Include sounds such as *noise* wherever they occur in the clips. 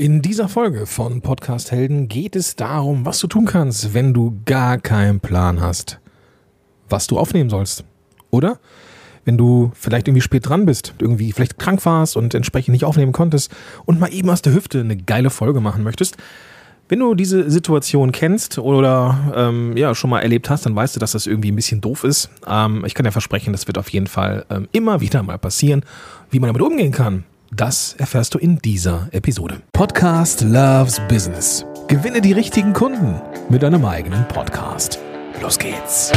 In dieser Folge von Podcast Helden geht es darum, was du tun kannst, wenn du gar keinen Plan hast, was du aufnehmen sollst. Oder wenn du vielleicht irgendwie spät dran bist, irgendwie vielleicht krank warst und entsprechend nicht aufnehmen konntest und mal eben aus der Hüfte eine geile Folge machen möchtest. Wenn du diese Situation kennst oder ähm, ja schon mal erlebt hast, dann weißt du, dass das irgendwie ein bisschen doof ist. Ähm, ich kann dir versprechen, das wird auf jeden Fall ähm, immer wieder mal passieren, wie man damit umgehen kann. Das erfährst du in dieser Episode. Podcast Loves Business. Gewinne die richtigen Kunden mit deinem eigenen Podcast. Los geht's.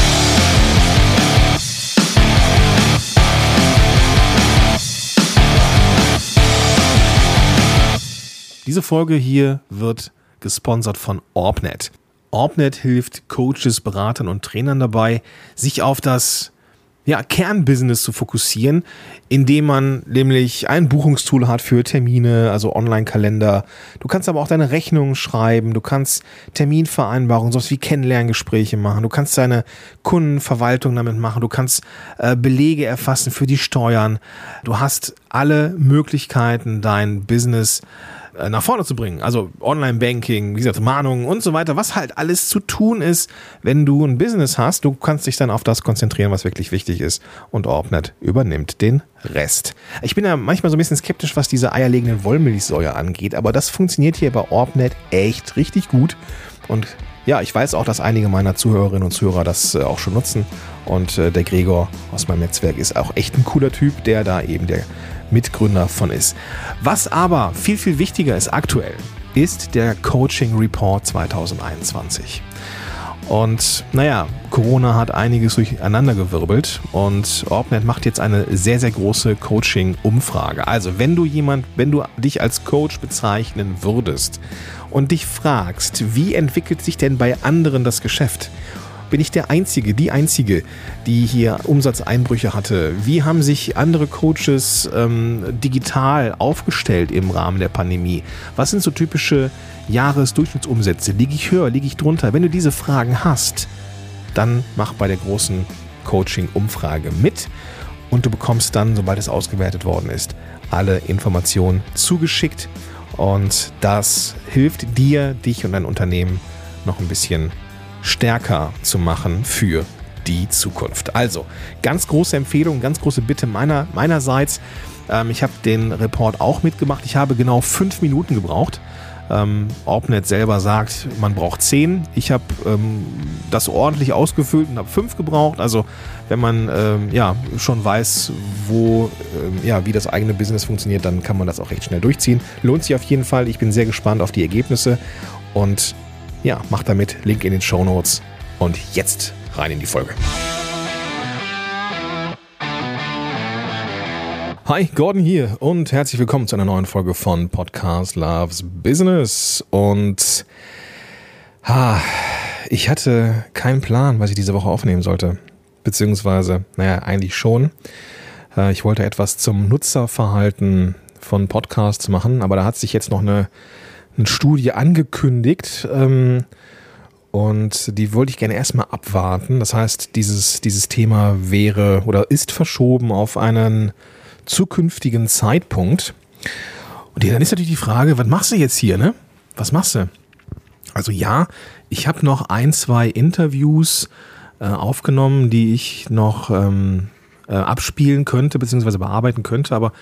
Diese Folge hier wird gesponsert von Orbnet. Orbnet hilft Coaches, Beratern und Trainern dabei, sich auf das ja, Kernbusiness zu fokussieren, indem man nämlich ein Buchungstool hat für Termine, also Online-Kalender. Du kannst aber auch deine Rechnungen schreiben, du kannst Terminvereinbarungen, sowas wie Kennenlerngespräche machen, du kannst deine Kundenverwaltung damit machen, du kannst äh, Belege erfassen für die Steuern. Du hast alle Möglichkeiten, dein Business äh, nach vorne zu bringen. Also Online-Banking, wie gesagt, Mahnungen und so weiter, was halt alles zu tun ist, wenn du ein Business hast. Du kannst dich dann auf das konzentrieren, was wirklich wichtig ist. Und Orbnet übernimmt den Rest. Ich bin ja manchmal so ein bisschen skeptisch, was diese eierlegenden Wollmilchsäure angeht, aber das funktioniert hier bei Orbnet echt richtig gut. Und ja, ich weiß auch, dass einige meiner Zuhörerinnen und Zuhörer das äh, auch schon nutzen. Und äh, der Gregor aus meinem Netzwerk ist auch echt ein cooler Typ, der da eben der Mitgründer von ist. Was aber viel, viel wichtiger ist aktuell, ist der Coaching Report 2021. Und naja, Corona hat einiges durcheinandergewirbelt und Orbnet macht jetzt eine sehr, sehr große Coaching-Umfrage. Also, wenn du jemand, wenn du dich als Coach bezeichnen würdest und dich fragst, wie entwickelt sich denn bei anderen das Geschäft? Bin ich der Einzige, die Einzige, die hier Umsatzeinbrüche hatte? Wie haben sich andere Coaches ähm, digital aufgestellt im Rahmen der Pandemie? Was sind so typische Jahresdurchschnittsumsätze? Liege ich höher, liege ich drunter? Wenn du diese Fragen hast, dann mach bei der großen Coaching-Umfrage mit und du bekommst dann, sobald es ausgewertet worden ist, alle Informationen zugeschickt und das hilft dir, dich und dein Unternehmen noch ein bisschen stärker zu machen für die Zukunft. Also, ganz große Empfehlung, ganz große Bitte meiner, meinerseits. Ähm, ich habe den Report auch mitgemacht. Ich habe genau fünf Minuten gebraucht. Ähm, Orbnet selber sagt, man braucht zehn. Ich habe ähm, das ordentlich ausgefüllt und habe fünf gebraucht. Also wenn man ähm, ja schon weiß, wo ähm, ja wie das eigene Business funktioniert, dann kann man das auch recht schnell durchziehen. Lohnt sich auf jeden Fall. Ich bin sehr gespannt auf die Ergebnisse und ja, macht damit. Link in den Show Notes. Und jetzt rein in die Folge. Hi, Gordon hier und herzlich willkommen zu einer neuen Folge von Podcast Loves Business. Und ha, ich hatte keinen Plan, was ich diese Woche aufnehmen sollte. Beziehungsweise, naja, eigentlich schon. Äh, ich wollte etwas zum Nutzerverhalten von Podcasts machen, aber da hat sich jetzt noch eine eine Studie angekündigt. Ähm, und die wollte ich gerne erstmal abwarten. Das heißt, dieses, dieses Thema wäre oder ist verschoben auf einen zukünftigen Zeitpunkt. Und dann ist natürlich die Frage, was machst du jetzt hier, ne? Was machst du? Also ja, ich habe noch ein, zwei Interviews äh, aufgenommen, die ich noch ähm, äh, abspielen könnte, beziehungsweise bearbeiten könnte, aber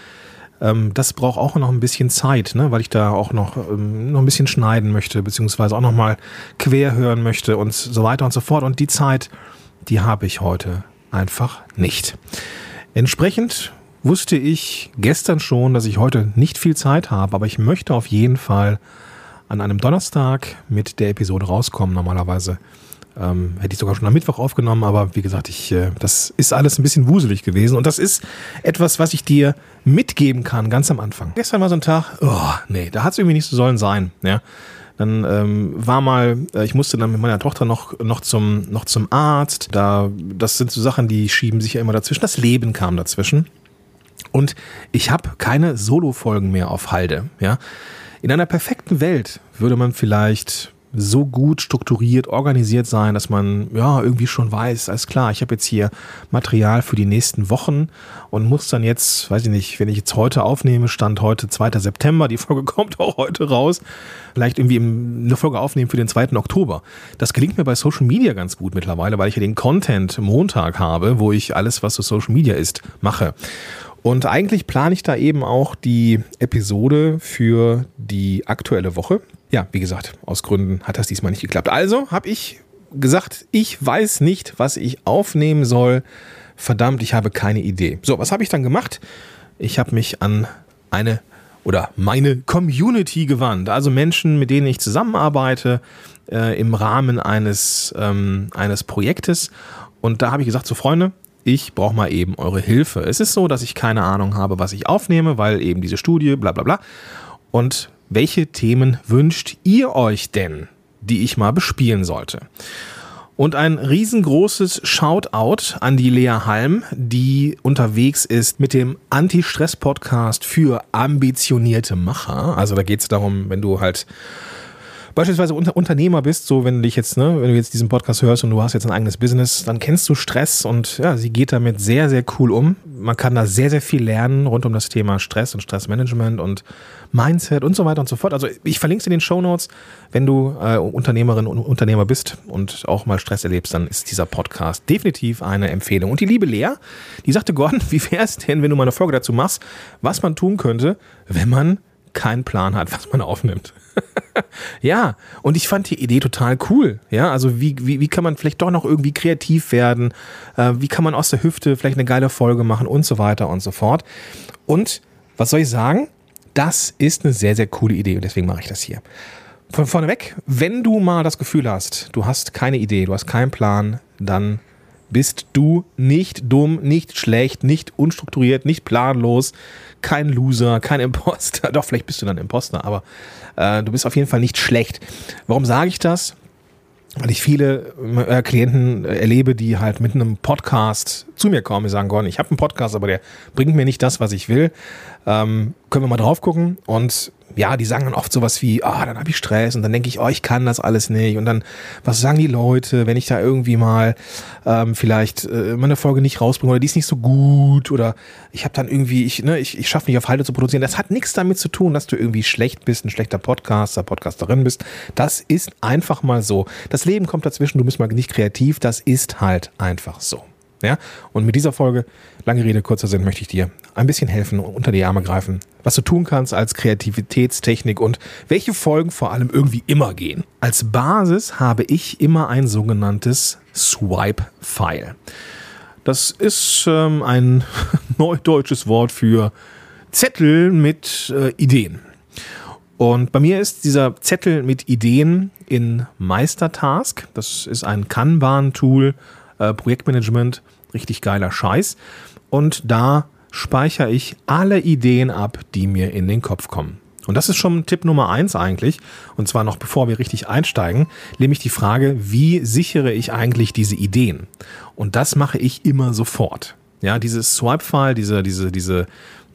ähm, das braucht auch noch ein bisschen Zeit, ne? weil ich da auch noch, ähm, noch ein bisschen schneiden möchte, beziehungsweise auch noch mal quer hören möchte und so weiter und so fort. Und die Zeit, die habe ich heute einfach nicht. Entsprechend wusste ich gestern schon, dass ich heute nicht viel Zeit habe, aber ich möchte auf jeden Fall an einem Donnerstag mit der Episode rauskommen. Normalerweise ähm, hätte ich sogar schon am Mittwoch aufgenommen, aber wie gesagt, ich, äh, das ist alles ein bisschen wuselig gewesen. Und das ist etwas, was ich dir mitgeben kann, ganz am Anfang. Gestern war so ein Tag, oh, nee, da hat es irgendwie nicht so sollen sein. Ja. Dann ähm, war mal, äh, ich musste dann mit meiner Tochter noch, noch, zum, noch zum Arzt. Da, das sind so Sachen, die schieben sich ja immer dazwischen. Das Leben kam dazwischen. Und ich habe keine Solo-Folgen mehr auf Halde. Ja. In einer perfekten Welt würde man vielleicht so gut strukturiert, organisiert sein, dass man ja irgendwie schon weiß, alles klar, ich habe jetzt hier Material für die nächsten Wochen und muss dann jetzt, weiß ich nicht, wenn ich jetzt heute aufnehme, stand heute 2. September, die Folge *laughs* kommt auch heute raus, vielleicht irgendwie eine Folge aufnehmen für den 2. Oktober. Das gelingt mir bei Social Media ganz gut mittlerweile, weil ich ja den Content Montag habe, wo ich alles, was so Social Media ist, mache. Und eigentlich plane ich da eben auch die Episode für die aktuelle Woche. Ja, wie gesagt, aus Gründen hat das diesmal nicht geklappt. Also habe ich gesagt, ich weiß nicht, was ich aufnehmen soll. Verdammt, ich habe keine Idee. So, was habe ich dann gemacht? Ich habe mich an eine oder meine Community gewandt. Also Menschen, mit denen ich zusammenarbeite äh, im Rahmen eines, ähm, eines Projektes. Und da habe ich gesagt, so Freunde, ich brauche mal eben eure Hilfe. Es ist so, dass ich keine Ahnung habe, was ich aufnehme, weil eben diese Studie, bla bla bla. Und welche Themen wünscht ihr euch denn, die ich mal bespielen sollte? Und ein riesengroßes Shoutout an die Lea Halm, die unterwegs ist mit dem Anti-Stress-Podcast für ambitionierte Macher. Also da geht es darum, wenn du halt beispielsweise Unter Unternehmer bist, so wenn du dich jetzt, ne, wenn du jetzt diesen Podcast hörst und du hast jetzt ein eigenes Business, dann kennst du Stress und ja, sie geht damit sehr, sehr cool um. Man kann da sehr, sehr viel lernen rund um das Thema Stress und Stressmanagement und Mindset und so weiter und so fort. Also ich verlinke es in den Show Notes. Wenn du äh, Unternehmerin und Unternehmer bist und auch mal Stress erlebst, dann ist dieser Podcast definitiv eine Empfehlung. Und die liebe Lea, die sagte, Gordon, *laughs* wie wäre es denn, wenn du mal eine Folge dazu machst, was man tun könnte, wenn man keinen Plan hat, was man aufnimmt. *laughs* ja, und ich fand die Idee total cool. Ja, also wie, wie, wie kann man vielleicht doch noch irgendwie kreativ werden? Äh, wie kann man aus der Hüfte vielleicht eine geile Folge machen und so weiter und so fort. Und was soll ich sagen? Das ist eine sehr, sehr coole Idee und deswegen mache ich das hier. Von vorne weg, wenn du mal das Gefühl hast, du hast keine Idee, du hast keinen Plan, dann bist du nicht dumm, nicht schlecht, nicht unstrukturiert, nicht planlos, kein Loser, kein Imposter. *laughs* Doch, vielleicht bist du dann Imposter, aber äh, du bist auf jeden Fall nicht schlecht. Warum sage ich das? Weil ich viele äh, Klienten erlebe, die halt mit einem Podcast zu mir kommen. Die sagen, Gordon, ich habe einen Podcast, aber der bringt mir nicht das, was ich will. Ähm, können wir mal drauf gucken? Und ja, die sagen dann oft sowas wie, ah, dann habe ich Stress und dann denke ich, oh, ich kann das alles nicht. Und dann, was sagen die Leute, wenn ich da irgendwie mal ähm, vielleicht äh, meine Folge nicht rausbringe oder die ist nicht so gut oder ich habe dann irgendwie, ich, ne, ich, ich schaffe nicht auf Halte zu produzieren. Das hat nichts damit zu tun, dass du irgendwie schlecht bist, ein schlechter Podcaster, Podcasterin bist. Das ist einfach mal so. Das Leben kommt dazwischen, du bist mal nicht kreativ, das ist halt einfach so. Ja? Und mit dieser Folge, lange Rede, kurzer Sinn, möchte ich dir ein bisschen helfen und unter die Arme greifen, was du tun kannst als Kreativitätstechnik und welche Folgen vor allem irgendwie immer gehen. Als Basis habe ich immer ein sogenanntes Swipe-File. Das ist ähm, ein *laughs* neudeutsches Wort für Zettel mit äh, Ideen. Und bei mir ist dieser Zettel mit Ideen in Meistertask. Das ist ein Kanban-Tool, äh, Projektmanagement, richtig geiler Scheiß. Und da speichere ich alle Ideen ab, die mir in den Kopf kommen. Und das ist schon Tipp Nummer eins eigentlich. Und zwar noch bevor wir richtig einsteigen, nämlich die Frage, wie sichere ich eigentlich diese Ideen? Und das mache ich immer sofort. Ja, dieses Swipe-File, diese, diese, diese,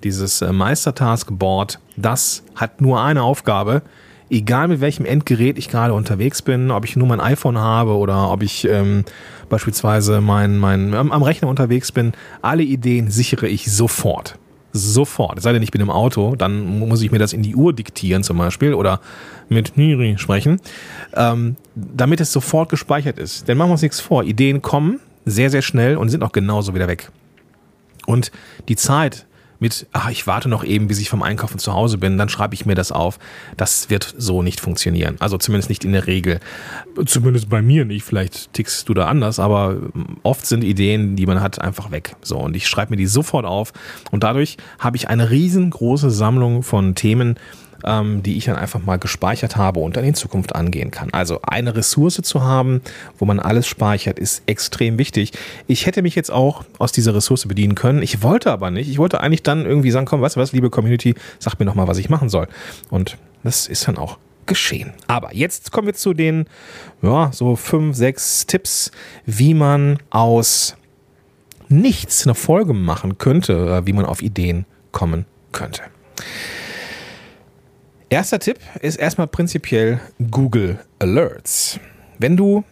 dieses äh, Meistertask-Board, das hat nur eine Aufgabe, egal mit welchem Endgerät ich gerade unterwegs bin, ob ich nur mein iPhone habe oder ob ich ähm, beispielsweise mein, mein, am, am Rechner unterwegs bin, alle Ideen sichere ich sofort. Sofort. Es sei denn, ich bin im Auto, dann muss ich mir das in die Uhr diktieren zum Beispiel oder mit Niri sprechen, ähm, damit es sofort gespeichert ist. Denn machen wir uns nichts vor. Ideen kommen sehr, sehr schnell und sind auch genauso wieder weg. Und die Zeit, mit, ach, ich warte noch eben, bis ich vom Einkaufen zu Hause bin, dann schreibe ich mir das auf. Das wird so nicht funktionieren. Also zumindest nicht in der Regel. Zumindest bei mir nicht. Vielleicht tickst du da anders, aber oft sind Ideen, die man hat, einfach weg. So, und ich schreibe mir die sofort auf. Und dadurch habe ich eine riesengroße Sammlung von Themen, ähm, die ich dann einfach mal gespeichert habe und dann in Zukunft angehen kann. Also eine Ressource zu haben, wo man alles speichert, ist extrem wichtig. Ich hätte mich jetzt auch aus dieser Ressource bedienen können. Ich wollte aber nicht. Ich wollte eigentlich dann irgendwie sagen, komm, weißt du was, liebe Community, sag mir noch mal, was ich machen soll. Und das ist dann auch geschehen. Aber jetzt kommen wir zu den, ja, so fünf, sechs Tipps, wie man aus nichts eine Folge machen könnte, wie man auf Ideen kommen könnte. Erster Tipp ist erstmal prinzipiell Google Alerts. Wenn du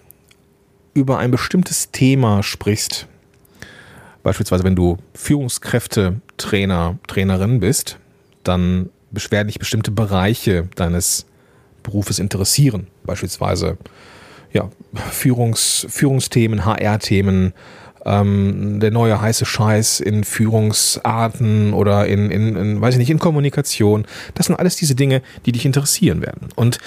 über ein bestimmtes Thema sprichst, beispielsweise wenn du Führungskräfte, Trainer, Trainerin bist, dann werden dich bestimmte Bereiche deines Berufes interessieren. Beispielsweise ja, Führungs, Führungsthemen, HR-Themen, ähm, der neue heiße Scheiß in Führungsarten oder in, in, in, weiß ich nicht, in Kommunikation. Das sind alles diese Dinge, die dich interessieren werden. Und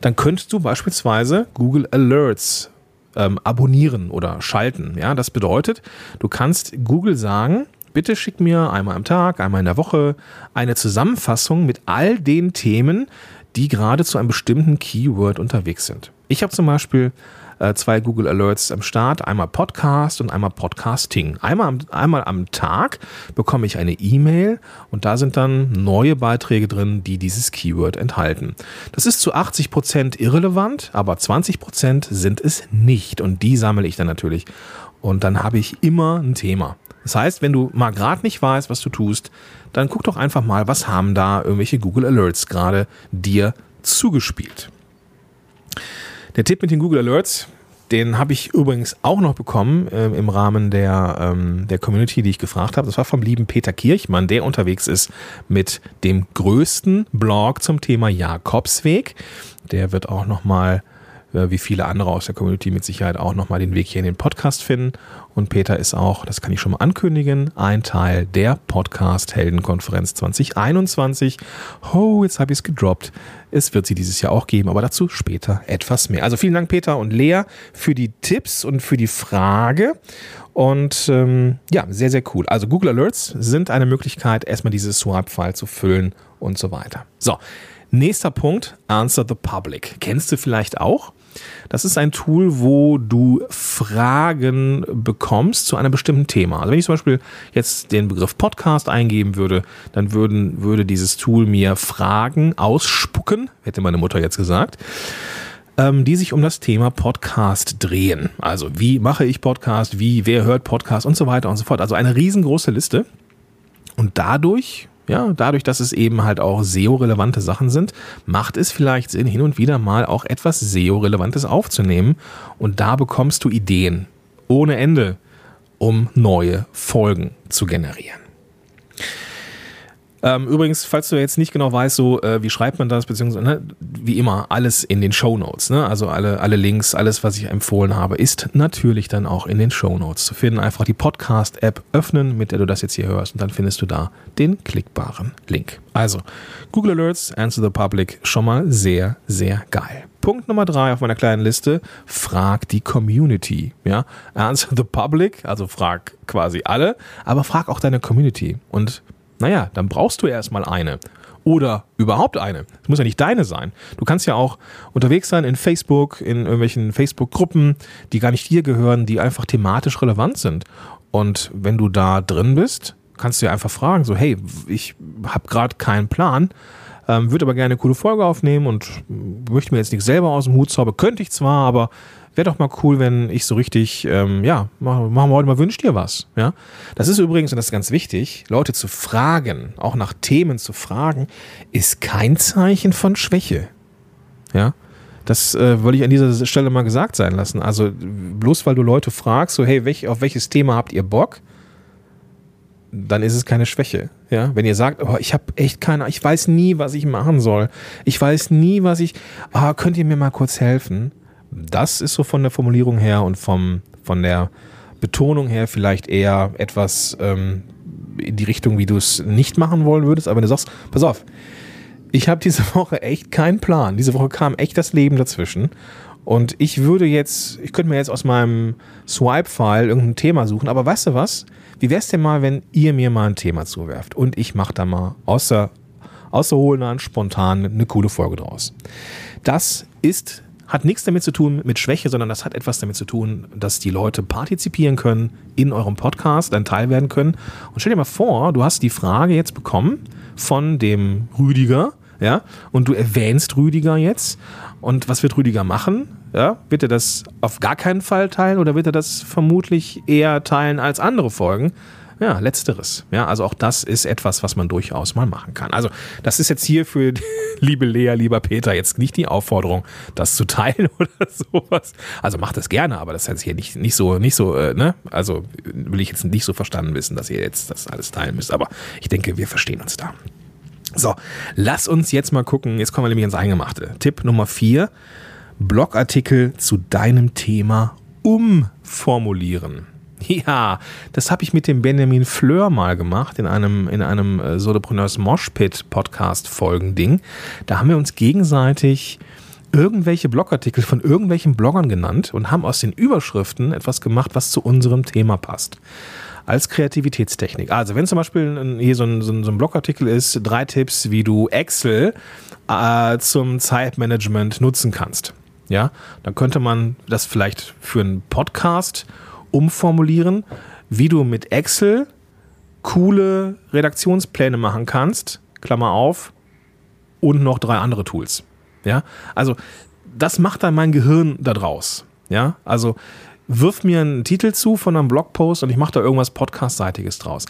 dann könntest du beispielsweise Google Alerts ähm, abonnieren oder schalten. Ja, das bedeutet, du kannst Google sagen, bitte schick mir einmal am Tag, einmal in der Woche eine Zusammenfassung mit all den Themen, die gerade zu einem bestimmten Keyword unterwegs sind. Ich habe zum Beispiel äh, zwei Google Alerts am Start, einmal Podcast und einmal Podcasting. Einmal am, einmal am Tag bekomme ich eine E-Mail und da sind dann neue Beiträge drin, die dieses Keyword enthalten. Das ist zu 80 Prozent irrelevant, aber 20 Prozent sind es nicht und die sammle ich dann natürlich. Und dann habe ich immer ein Thema. Das heißt, wenn du mal gerade nicht weißt, was du tust, dann guck doch einfach mal, was haben da irgendwelche Google Alerts gerade dir zugespielt. Der Tipp mit den Google Alerts, den habe ich übrigens auch noch bekommen äh, im Rahmen der, ähm, der Community, die ich gefragt habe. Das war vom lieben Peter Kirchmann, der unterwegs ist mit dem größten Blog zum Thema Jakobsweg. Der wird auch noch mal äh, wie viele andere aus der Community mit Sicherheit auch nochmal den Weg hier in den Podcast finden. Und Peter ist auch, das kann ich schon mal ankündigen, ein Teil der Podcast Heldenkonferenz 2021. Oh, jetzt habe ich es gedroppt. Es wird sie dieses Jahr auch geben, aber dazu später etwas mehr. Also vielen Dank, Peter und Lea, für die Tipps und für die Frage. Und ähm, ja, sehr, sehr cool. Also Google Alerts sind eine Möglichkeit, erstmal dieses Swipe-File zu füllen und so weiter. So, nächster Punkt, Answer the Public. Kennst du vielleicht auch? Das ist ein Tool, wo du Fragen bekommst zu einem bestimmten Thema. Also wenn ich zum Beispiel jetzt den Begriff Podcast eingeben würde, dann würden, würde dieses Tool mir Fragen ausspucken, hätte meine Mutter jetzt gesagt, ähm, die sich um das Thema Podcast drehen. Also wie mache ich Podcast, wie, wer hört Podcast und so weiter und so fort. Also eine riesengroße Liste. Und dadurch ja, dadurch, dass es eben halt auch SEO-relevante Sachen sind, macht es vielleicht Sinn, hin und wieder mal auch etwas SEO-relevantes aufzunehmen. Und da bekommst du Ideen ohne Ende, um neue Folgen zu generieren. Ähm, übrigens, falls du jetzt nicht genau weißt, so äh, wie schreibt man das, beziehungsweise ne, wie immer, alles in den Show Notes. Ne? Also alle, alle Links, alles, was ich empfohlen habe, ist natürlich dann auch in den Show Notes zu finden. Einfach die Podcast-App öffnen, mit der du das jetzt hier hörst, und dann findest du da den klickbaren Link. Also, Google Alerts, Answer the Public, schon mal sehr, sehr geil. Punkt Nummer drei auf meiner kleinen Liste, frag die Community. Ja? Answer the Public, also frag quasi alle, aber frag auch deine Community. Und naja, dann brauchst du erstmal eine. Oder überhaupt eine. Das muss ja nicht deine sein. Du kannst ja auch unterwegs sein in Facebook, in irgendwelchen Facebook-Gruppen, die gar nicht dir gehören, die einfach thematisch relevant sind. Und wenn du da drin bist, kannst du ja einfach fragen, so, hey, ich habe gerade keinen Plan, ähm, würde aber gerne eine coole Folge aufnehmen und möchte mir jetzt nichts selber aus dem Hut zaubern. Könnte ich zwar, aber wäre doch mal cool, wenn ich so richtig, ähm, ja, machen wir heute mal, wünscht dir was. Ja? Das ist übrigens, und das ist ganz wichtig, Leute zu fragen, auch nach Themen zu fragen, ist kein Zeichen von Schwäche. Ja. Das äh, wollte ich an dieser Stelle mal gesagt sein lassen. Also bloß weil du Leute fragst, so hey, welch, auf welches Thema habt ihr Bock? Dann ist es keine Schwäche. Ja, wenn ihr sagt, oh, ich habe echt keine, ich weiß nie, was ich machen soll. Ich weiß nie, was ich. Ah, könnt ihr mir mal kurz helfen? Das ist so von der Formulierung her und vom, von der Betonung her vielleicht eher etwas ähm, in die Richtung, wie du es nicht machen wollen würdest. Aber wenn du sagst, pass auf, ich habe diese *laughs* Woche echt keinen Plan. Diese Woche kam echt das Leben dazwischen. Und ich würde jetzt, ich könnte mir jetzt aus meinem Swipe-File irgendein Thema suchen, aber weißt du was? Wie wäre es denn mal, wenn ihr mir mal ein Thema zuwerft und ich mache da mal außer, außer Hohlnahen spontan eine coole Folge draus? Das ist hat nichts damit zu tun mit Schwäche, sondern das hat etwas damit zu tun, dass die Leute partizipieren können in eurem Podcast, ein Teil werden können. Und stell dir mal vor, du hast die Frage jetzt bekommen von dem Rüdiger, ja, und du erwähnst Rüdiger jetzt. Und was wird Rüdiger machen? Ja, wird er das auf gar keinen Fall teilen oder wird er das vermutlich eher teilen als andere Folgen? Ja, letzteres. Ja, also auch das ist etwas, was man durchaus mal machen kann. Also, das ist jetzt hier für *laughs* liebe Lea, lieber Peter jetzt nicht die Aufforderung, das zu teilen *laughs* oder sowas. Also macht das gerne, aber das jetzt hier nicht, nicht so, nicht so, äh, ne? Also will ich jetzt nicht so verstanden wissen, dass ihr jetzt das alles teilen müsst. Aber ich denke, wir verstehen uns da. So, lass uns jetzt mal gucken. Jetzt kommen wir nämlich ins Eingemachte. Tipp Nummer vier: Blogartikel zu deinem Thema umformulieren. *laughs* Ja, das habe ich mit dem Benjamin Fleur mal gemacht in einem, in einem äh, Solopreneurs Moshpit Podcast Folgending. Da haben wir uns gegenseitig irgendwelche Blogartikel von irgendwelchen Bloggern genannt und haben aus den Überschriften etwas gemacht, was zu unserem Thema passt. Als Kreativitätstechnik. Also, wenn zum Beispiel hier so ein, so ein Blogartikel ist, drei Tipps, wie du Excel äh, zum Zeitmanagement nutzen kannst. Ja, dann könnte man das vielleicht für einen Podcast umformulieren, wie du mit Excel coole Redaktionspläne machen kannst, Klammer auf, und noch drei andere Tools. Ja, also das macht dann mein Gehirn da draus. Ja, also wirf mir einen Titel zu von einem Blogpost und ich mache da irgendwas Podcast-seitiges draus.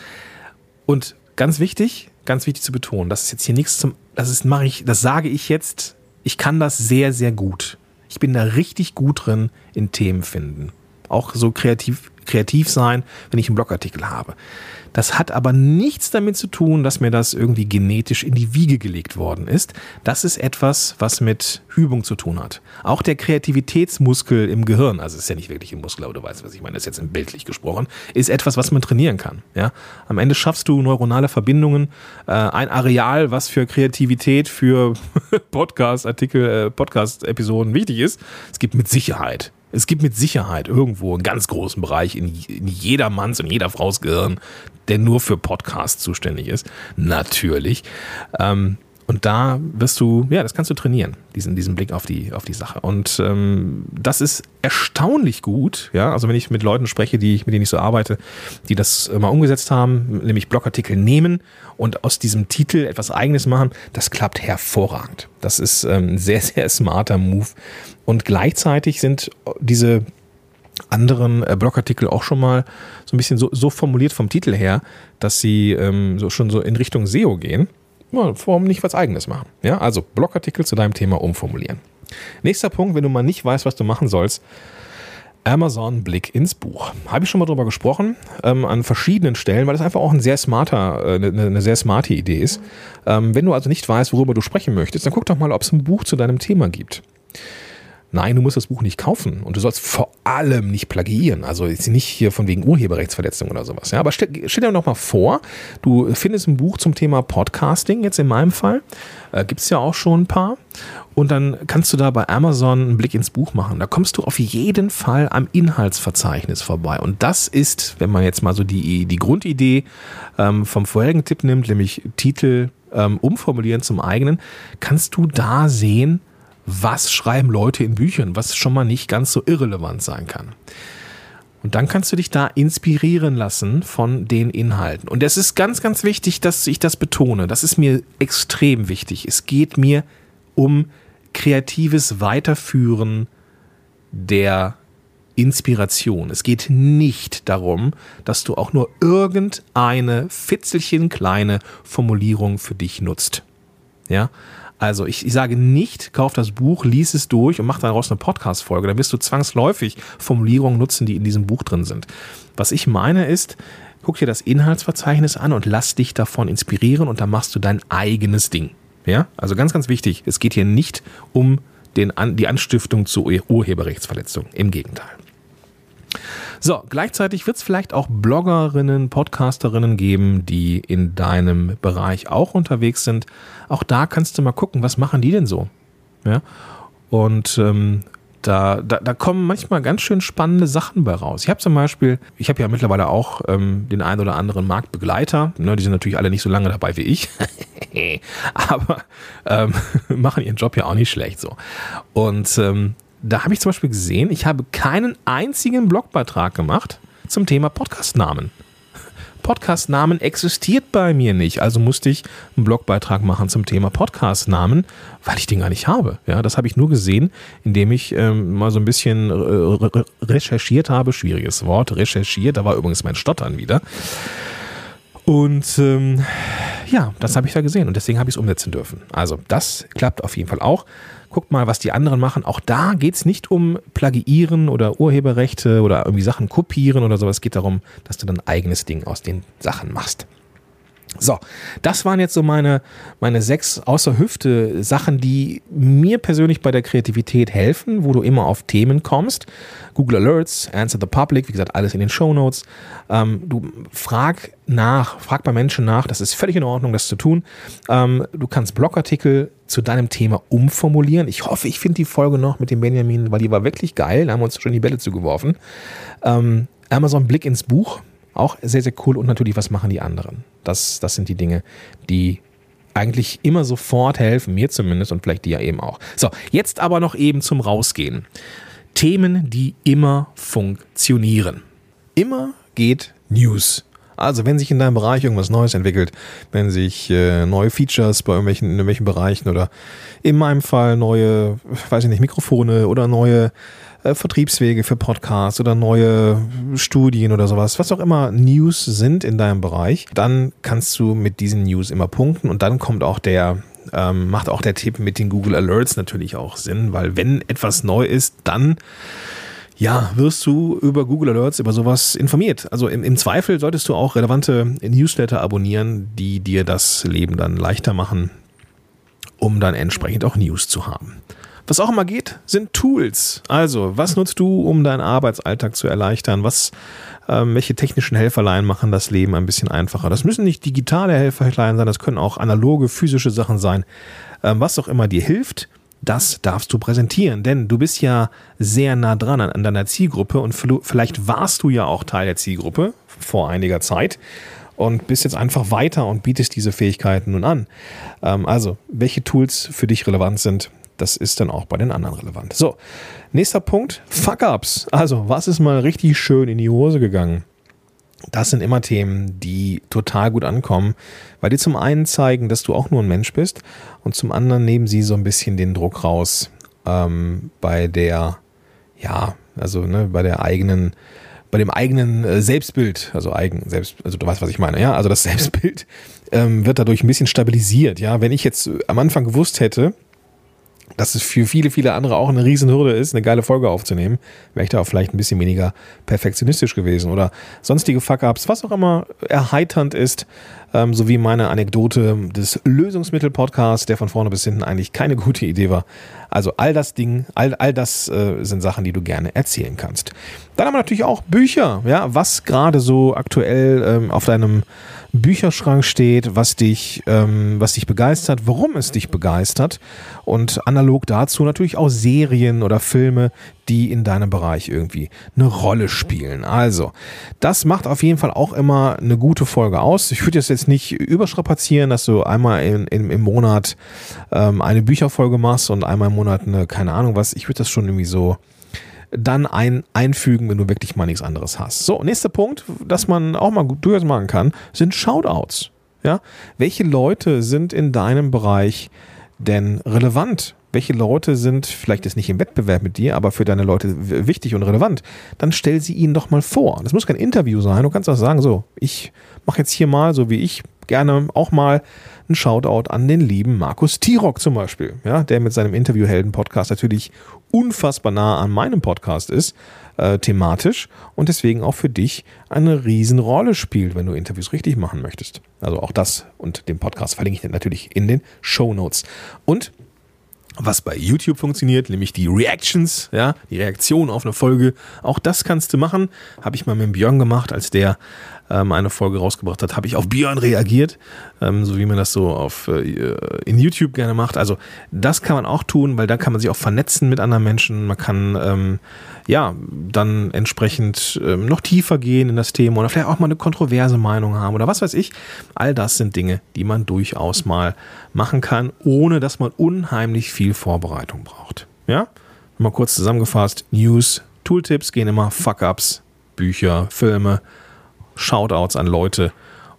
Und ganz wichtig, ganz wichtig zu betonen, das ist jetzt hier nichts zum, das ist, mache ich, das sage ich jetzt, ich kann das sehr, sehr gut. Ich bin da richtig gut drin in Themen finden auch so kreativ, kreativ sein, wenn ich einen Blogartikel habe. Das hat aber nichts damit zu tun, dass mir das irgendwie genetisch in die Wiege gelegt worden ist. Das ist etwas, was mit Übung zu tun hat. Auch der Kreativitätsmuskel im Gehirn, also ist ja nicht wirklich ein Muskel, aber du weißt, was ich meine, das ist jetzt bildlich gesprochen, ist etwas, was man trainieren kann. Ja? Am Ende schaffst du neuronale Verbindungen, äh, ein Areal, was für Kreativität, für *laughs* Podcast-Artikel, äh, Podcast-Episoden wichtig ist. Es gibt mit Sicherheit es gibt mit Sicherheit irgendwo einen ganz großen Bereich in, in jeder Manns und jeder Frau's Gehirn, der nur für Podcasts zuständig ist. Natürlich. Ähm, und da wirst du, ja, das kannst du trainieren, diesen, diesen Blick auf die, auf die Sache. Und ähm, das ist erstaunlich gut, ja. Also wenn ich mit Leuten spreche, die, mit denen ich so arbeite, die das mal umgesetzt haben, nämlich Blogartikel nehmen und aus diesem Titel etwas eigenes machen, das klappt hervorragend. Das ist ähm, ein sehr, sehr smarter Move. Und gleichzeitig sind diese anderen äh, Blogartikel auch schon mal so ein bisschen so, so formuliert vom Titel her, dass sie ähm, so schon so in Richtung SEO gehen warum nicht was eigenes machen? Ja, also Blogartikel zu deinem Thema umformulieren. Nächster Punkt, wenn du mal nicht weißt, was du machen sollst, Amazon Blick ins Buch. Habe ich schon mal drüber gesprochen, ähm, an verschiedenen Stellen, weil das einfach auch ein sehr smarter, äh, eine, eine sehr smarte Idee ist. Ähm, wenn du also nicht weißt, worüber du sprechen möchtest, dann guck doch mal, ob es ein Buch zu deinem Thema gibt. Nein, du musst das Buch nicht kaufen und du sollst vor allem nicht plagiieren. Also jetzt nicht hier von wegen Urheberrechtsverletzung oder sowas. Ja, aber stell, stell dir noch mal vor, du findest ein Buch zum Thema Podcasting, jetzt in meinem Fall. Äh, Gibt es ja auch schon ein paar. Und dann kannst du da bei Amazon einen Blick ins Buch machen. Da kommst du auf jeden Fall am Inhaltsverzeichnis vorbei. Und das ist, wenn man jetzt mal so die, die Grundidee ähm, vom vorherigen Tipp nimmt, nämlich Titel ähm, umformulieren zum eigenen, kannst du da sehen, was schreiben Leute in Büchern, was schon mal nicht ganz so irrelevant sein kann. Und dann kannst du dich da inspirieren lassen von den Inhalten. Und es ist ganz, ganz wichtig, dass ich das betone. Das ist mir extrem wichtig. Es geht mir um kreatives Weiterführen der Inspiration. Es geht nicht darum, dass du auch nur irgendeine fitzelchen kleine Formulierung für dich nutzt. Ja, also ich, ich sage nicht, kauf das Buch, lies es durch und mach daraus eine Podcast-Folge. Dann wirst du zwangsläufig Formulierungen nutzen, die in diesem Buch drin sind. Was ich meine ist, guck dir das Inhaltsverzeichnis an und lass dich davon inspirieren und dann machst du dein eigenes Ding. Ja, also ganz, ganz wichtig. Es geht hier nicht um den, die Anstiftung zur Urheberrechtsverletzung. Im Gegenteil. So, gleichzeitig wird es vielleicht auch Bloggerinnen, Podcasterinnen geben, die in deinem Bereich auch unterwegs sind. Auch da kannst du mal gucken, was machen die denn so? Ja. Und ähm, da, da, da kommen manchmal ganz schön spannende Sachen bei raus. Ich habe zum Beispiel, ich habe ja mittlerweile auch ähm, den einen oder anderen Marktbegleiter. Ne, die sind natürlich alle nicht so lange dabei wie ich, *laughs* aber ähm, *laughs* machen ihren Job ja auch nicht schlecht so. Und ähm, da habe ich zum Beispiel gesehen, ich habe keinen einzigen Blogbeitrag gemacht zum Thema Podcastnamen. Podcastnamen existiert bei mir nicht, also musste ich einen Blogbeitrag machen zum Thema Podcastnamen, weil ich den gar nicht habe. Ja, das habe ich nur gesehen, indem ich ähm, mal so ein bisschen äh, recherchiert habe. Schwieriges Wort, recherchiert. Da war übrigens mein Stottern wieder. Und ähm, ja, das habe ich da gesehen und deswegen habe ich es umsetzen dürfen. Also das klappt auf jeden Fall auch. Guckt mal, was die anderen machen. Auch da geht es nicht um Plagiieren oder Urheberrechte oder irgendwie Sachen kopieren oder sowas. Es geht darum, dass du dein eigenes Ding aus den Sachen machst. So, das waren jetzt so meine, meine sechs außer Hüfte Sachen, die mir persönlich bei der Kreativität helfen, wo du immer auf Themen kommst. Google Alerts, Answer the Public, wie gesagt, alles in den Show Notes. Ähm, du frag nach, frag bei Menschen nach, das ist völlig in Ordnung, das zu tun. Ähm, du kannst Blogartikel zu deinem Thema umformulieren. Ich hoffe, ich finde die Folge noch mit dem Benjamin, weil die war wirklich geil. Da haben wir uns schon die Bälle zugeworfen. Ähm, Amazon Blick ins Buch, auch sehr, sehr cool. Und natürlich, was machen die anderen? Das, das sind die Dinge, die eigentlich immer sofort helfen, mir zumindest und vielleicht dir eben auch. So, jetzt aber noch eben zum Rausgehen. Themen, die immer funktionieren. Immer geht News. Also wenn sich in deinem Bereich irgendwas Neues entwickelt, wenn sich äh, neue Features bei irgendwelchen, in irgendwelchen Bereichen oder in meinem Fall neue, weiß ich nicht, Mikrofone oder neue äh, Vertriebswege für Podcasts oder neue Studien oder sowas, was auch immer News sind in deinem Bereich, dann kannst du mit diesen News immer punkten und dann kommt auch der ähm, macht auch der Tipp mit den Google Alerts natürlich auch Sinn, weil wenn etwas neu ist, dann ja, wirst du über Google Alerts über sowas informiert. Also im, im, Zweifel solltest du auch relevante Newsletter abonnieren, die dir das Leben dann leichter machen, um dann entsprechend auch News zu haben. Was auch immer geht, sind Tools. Also, was nutzt du, um deinen Arbeitsalltag zu erleichtern? Was, ähm, welche technischen Helferlein machen das Leben ein bisschen einfacher? Das müssen nicht digitale Helferlein sein, das können auch analoge, physische Sachen sein. Ähm, was auch immer dir hilft, das darfst du präsentieren, denn du bist ja sehr nah dran an, deiner Zielgruppe und vielleicht warst du ja auch Teil der Zielgruppe vor einiger Zeit und bist jetzt einfach weiter und bietest diese Fähigkeiten nun an. Ähm, also, welche Tools für dich relevant sind, das ist dann auch bei den anderen relevant. So, nächster Punkt, Fuck-Ups. Also, was ist mal richtig schön in die Hose gegangen? Das sind immer Themen, die total gut ankommen, weil die zum einen zeigen, dass du auch nur ein Mensch bist und zum anderen nehmen sie so ein bisschen den Druck raus ähm, bei der, ja, also ne, bei der eigenen, bei dem eigenen äh, Selbstbild, also eigen selbst, also du weißt, was ich meine, ja, also das *laughs* Selbstbild ähm, wird dadurch ein bisschen stabilisiert, ja. Wenn ich jetzt am Anfang gewusst hätte, dass es für viele, viele andere auch eine Riesenhürde ist, eine geile Folge aufzunehmen, wäre ich da auch vielleicht ein bisschen weniger perfektionistisch gewesen oder sonstige Fuck-Ups, was auch immer erheiternd ist, ähm, sowie meine Anekdote des Lösungsmittel-Podcasts, der von vorne bis hinten eigentlich keine gute Idee war. Also all das Ding, all, all das äh, sind Sachen, die du gerne erzählen kannst. Dann haben wir natürlich auch Bücher, ja, was gerade so aktuell ähm, auf deinem Bücherschrank steht, was dich, ähm, was dich begeistert, warum es dich begeistert und analog dazu natürlich auch Serien oder Filme, die in deinem Bereich irgendwie eine Rolle spielen. Also, das macht auf jeden Fall auch immer eine gute Folge aus. Ich würde das jetzt nicht überstrapazieren, dass du einmal in, in, im Monat ähm, eine Bücherfolge machst und einmal im Monat eine, keine Ahnung was. Ich würde das schon irgendwie so dann ein, einfügen, wenn du wirklich mal nichts anderes hast. So, nächster Punkt, dass man auch mal gut durchaus machen kann, sind Shoutouts. Ja? Welche Leute sind in deinem Bereich denn relevant? Welche Leute sind vielleicht jetzt nicht im Wettbewerb mit dir, aber für deine Leute wichtig und relevant? Dann stell sie ihnen doch mal vor. Das muss kein Interview sein. Du kannst auch sagen, so, ich mache jetzt hier mal, so wie ich gerne auch mal ein Shoutout an den lieben Markus Tirock zum Beispiel, ja, der mit seinem Interviewhelden-Podcast natürlich unfassbar nah an meinem Podcast ist, äh, thematisch und deswegen auch für dich eine Riesenrolle spielt, wenn du Interviews richtig machen möchtest. Also auch das und den Podcast verlinke ich natürlich in den Show Notes. Und was bei YouTube funktioniert, nämlich die Reactions, ja, die Reaktion auf eine Folge. Auch das kannst du machen. Habe ich mal mit Björn gemacht, als der ähm, eine Folge rausgebracht hat, habe ich auf Björn reagiert, ähm, so wie man das so auf äh, in YouTube gerne macht. Also das kann man auch tun, weil da kann man sich auch vernetzen mit anderen Menschen. Man kann ähm, ja dann entsprechend ähm, noch tiefer gehen in das Thema oder vielleicht auch mal eine kontroverse Meinung haben oder was weiß ich. All das sind Dinge, die man durchaus mal machen kann, ohne dass man unheimlich viel Vorbereitung braucht. Ja, mal kurz zusammengefasst: News, Tooltips gehen immer Fuck-ups, Bücher, Filme Shoutouts an Leute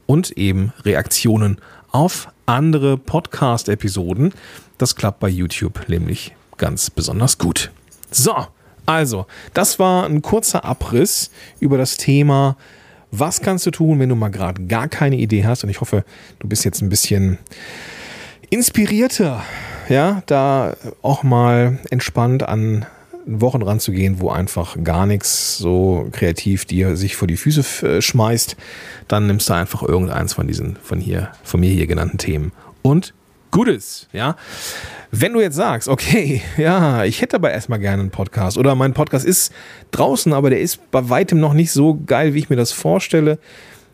und eben Reaktionen auf andere Podcast-Episoden. Das klappt bei YouTube nämlich ganz besonders gut. So, also, das war ein kurzer Abriss über das Thema Was kannst du tun, wenn du mal gerade gar keine Idee hast? Und ich hoffe, du bist jetzt ein bisschen inspirierter, ja, da auch mal entspannt an Wochen ranzugehen, wo einfach gar nichts so kreativ dir sich vor die Füße äh, schmeißt, dann nimmst du einfach irgendeins von diesen von hier, von mir hier genannten Themen und Gutes, ja. Wenn du jetzt sagst, okay, *laughs* ja, ich hätte aber erstmal gerne einen Podcast oder mein Podcast ist draußen, aber der ist bei weitem noch nicht so geil, wie ich mir das vorstelle.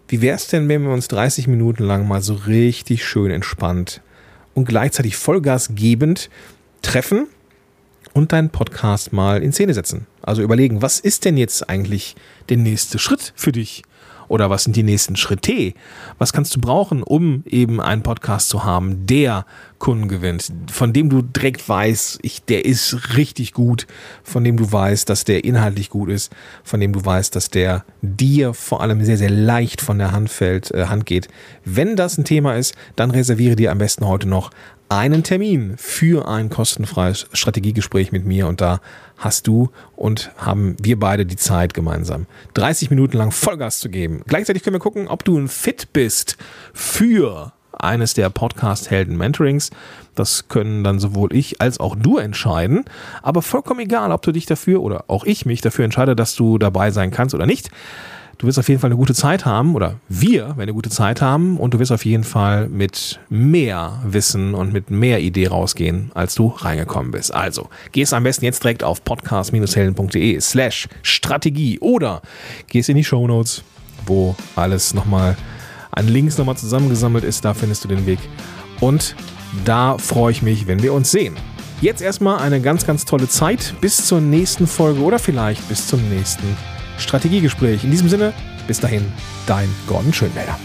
Wie wäre es denn, wenn wir uns 30 Minuten lang mal so richtig schön entspannt und gleichzeitig Vollgas gebend treffen und deinen Podcast mal in Szene setzen? Also überlegen, was ist denn jetzt eigentlich der nächste Schritt für dich? Oder was sind die nächsten Schritte? Was kannst du brauchen, um eben einen Podcast zu haben, der Kunden gewinnt, von dem du direkt weißt, ich, der ist richtig gut, von dem du weißt, dass der inhaltlich gut ist, von dem du weißt, dass der dir vor allem sehr, sehr leicht von der Hand fällt, äh, Hand geht. Wenn das ein Thema ist, dann reserviere dir am besten heute noch einen Termin für ein kostenfreies Strategiegespräch mit mir und da hast du und haben wir beide die Zeit gemeinsam 30 Minuten lang Vollgas zu geben. Gleichzeitig können wir gucken, ob du ein Fit bist für eines der Podcast-Helden-Mentorings. Das können dann sowohl ich als auch du entscheiden. Aber vollkommen egal, ob du dich dafür oder auch ich mich dafür entscheide, dass du dabei sein kannst oder nicht. Du wirst auf jeden Fall eine gute Zeit haben oder wir werden eine gute Zeit haben und du wirst auf jeden Fall mit mehr Wissen und mit mehr Idee rausgehen, als du reingekommen bist. Also, gehst am besten jetzt direkt auf podcast-helden.de slash Strategie oder gehst in die Show Notes, wo alles nochmal an Links nochmal zusammengesammelt ist. Da findest du den Weg. Und da freue ich mich, wenn wir uns sehen. Jetzt erstmal eine ganz, ganz tolle Zeit. Bis zur nächsten Folge oder vielleicht bis zum nächsten Strategiegespräch. In diesem Sinne, bis dahin, dein Gordon Schönwälder.